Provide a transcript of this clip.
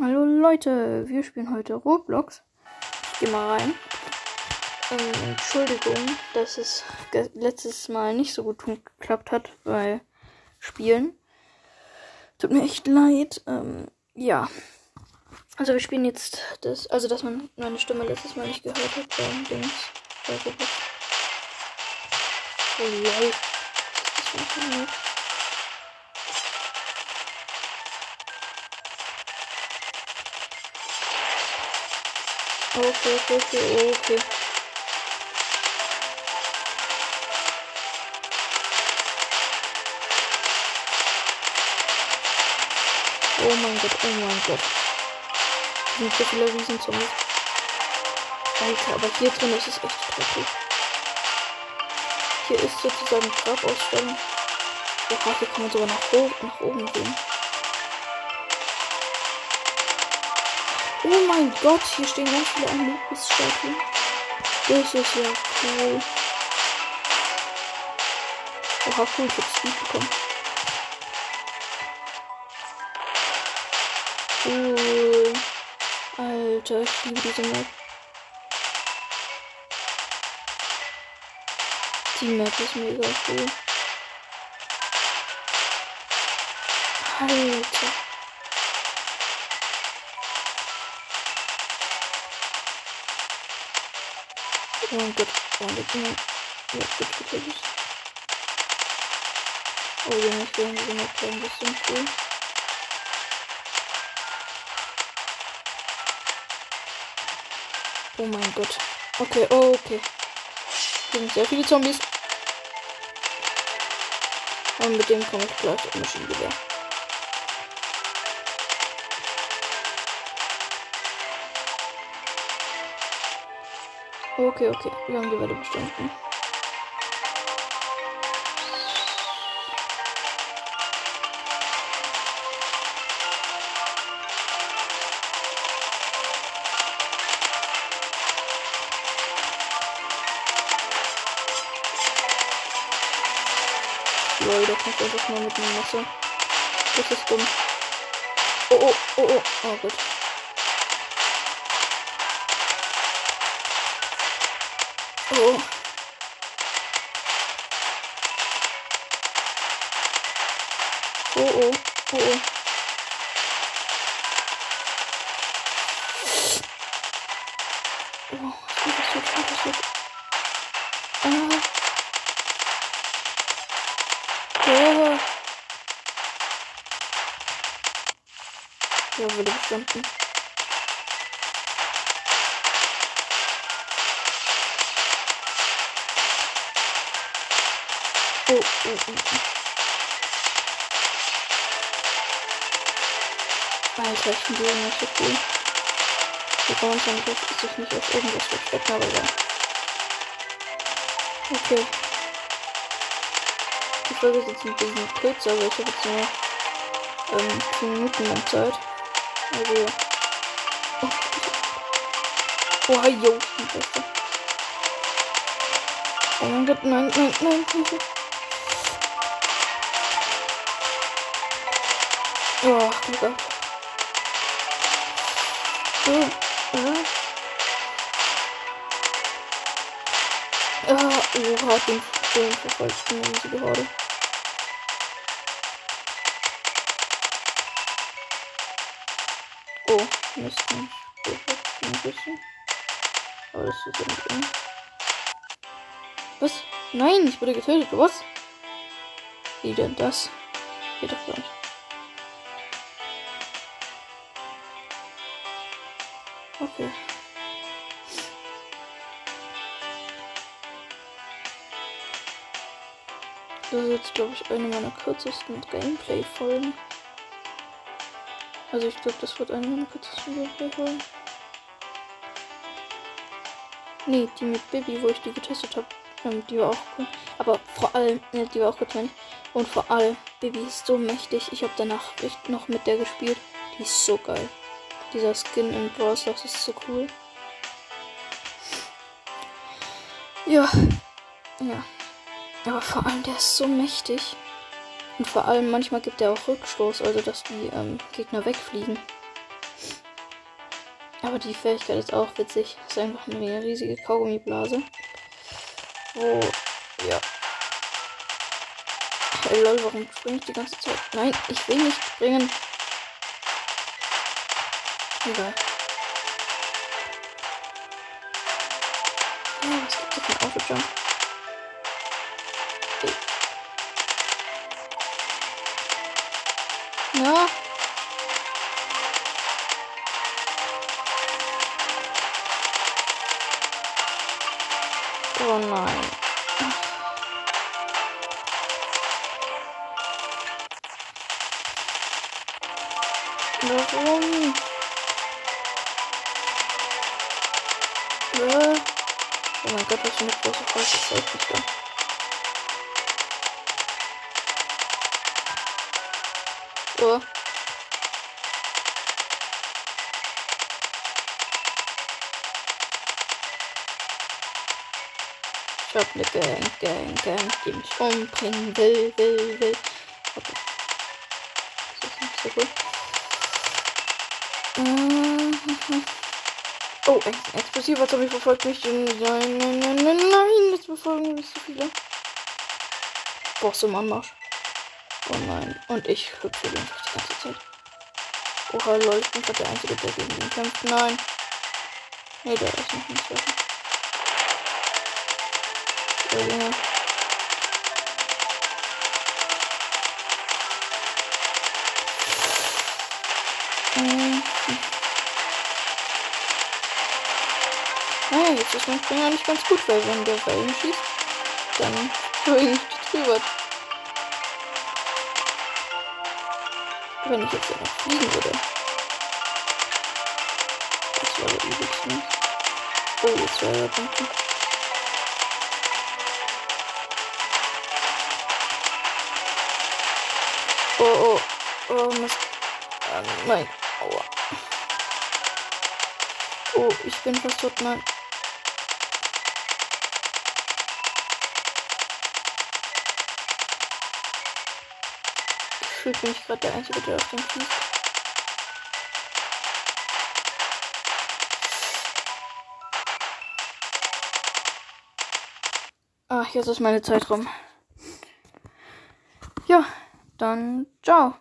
Hallo Leute, wir spielen heute Roblox. Ich geh mal rein. Ähm, Entschuldigung, dass es letztes Mal nicht so gut geklappt hat bei Spielen. Tut mir echt leid. Ähm, ja. Also wir spielen jetzt das, also dass man meine Stimme letztes Mal nicht gehört hat beim Dings. Bei Roblox. Oh lol. Das funktioniert. Okay, okay, okay, okay. Oh mein Gott, oh mein Gott. Sind so viele Riesenzombies. Alter, aber hier drin ist es echt dreckig. Hier ist sozusagen Grabausstellung. Oha, hier kann man sogar nach, nach oben gehen. Oh mein Gott, hier stehen ganz viele Anubis-Statuen. Das ist ja cool. Oha, cool, ich hab Speed bekommen. Cool. Alter, ich liebe diese Map. Die Map ist mega cool. Alter. Oh mein Gott. Oh mein Gott. Ja, gut getötet. Oh, Junge, ich diese Map ein bisschen cool. Oh mein Gott. Okay, oh, okay. Hier sind sehr viele Zombies. Und mit dem komme ich gleich im Maschinengewehr. Okay, okay. Lange Welle bestanden. Lol, da kommt einfach mal mit einem Messer. Das ist dumm. Oh, oh, oh, oh. Oh Gott. Oh. Oh, oh, oh, oh. Oh, das wird, das wird. Ah. Ja. Ja, wurde bestanden. Oh, oh, oh. Alter, ich den nicht so cool. Die man schon sich nicht auf irgendwas verstecken, aber ja. Okay. Die Folge ist jetzt ein bisschen kürzer, aber ich habe jetzt nur ähm, 10 Minuten lang Zeit. Also ja. Oh, oh yo, ich bin besser. Oh mein Gott, nein, nein, nein, nein. Oh. Oh, äh. Ah, oha, den, den verfolgt eine riesige Horde. Oh, Mist. Ein bisschen. Aber das ist ja nicht drin. Was? Nein, ich wurde getötet. Was? Wie denn das? Geht doch gar nicht. Okay. Das ist jetzt, glaube ich, eine meiner kürzesten Gameplay-Folgen. Also ich glaube, das wird eine meiner kürzesten Gameplay-Folgen. Nee, die mit Baby, wo ich die getestet habe. Ähm, die war auch cool. Aber vor allem, ne, die war auch gut, meine. Und vor allem, Baby ist so mächtig. Ich habe danach echt noch mit der gespielt. Die ist so geil. Dieser Skin in Brawl Stars ist so cool. Ja. Ja. Aber vor allem, der ist so mächtig. Und vor allem, manchmal gibt er auch Rückstoß, also dass die ähm, Gegner wegfliegen. Aber die Fähigkeit ist auch witzig. Das ist einfach eine riesige Kaugummiblase. Wo, ja. Hey lol, warum springe ich die ganze Zeit? Nein, ich will nicht springen. Egal. Ja, was gibt es für ein Autojump? Ja. Oh nein. Warum? Oh mein Gott, was für eine große Folge ist da. Oh. Ich hab ne Gang, Gang, Gang, die mich umbringen will, will, will. Okay. Das ist nicht so gut. Mhm. Oh, ein explosiver Zombie verfolgt mich. Nein, nein, nein, nein, nein, jetzt befolgen mich so viele. Boss im Anmarsch. Oh nein. Und ich hüpfe den die ganze Zeit. Oha, lol, ich bin gerade der Einzige, der gegen ihn kämpft. Nein. Nee, der ist noch nicht fertig. Der Junge. Mhm. Naja, jetzt ist mein Springer nicht ganz gut, weil wenn der Wellen schießt, dann springe ich drüber. Wenn ich jetzt ja noch fliegen würde. Das war der übelste. Oh, jetzt wäre er Punkte. Oh, oh, oh, Mist. Ah, nein, aua. Oh, ich bin fast tot, nein. Gefühlt bin ich gerade der Einzige, der auf den schießt. Ach, jetzt ist meine Zeit rum. Ja, dann ciao.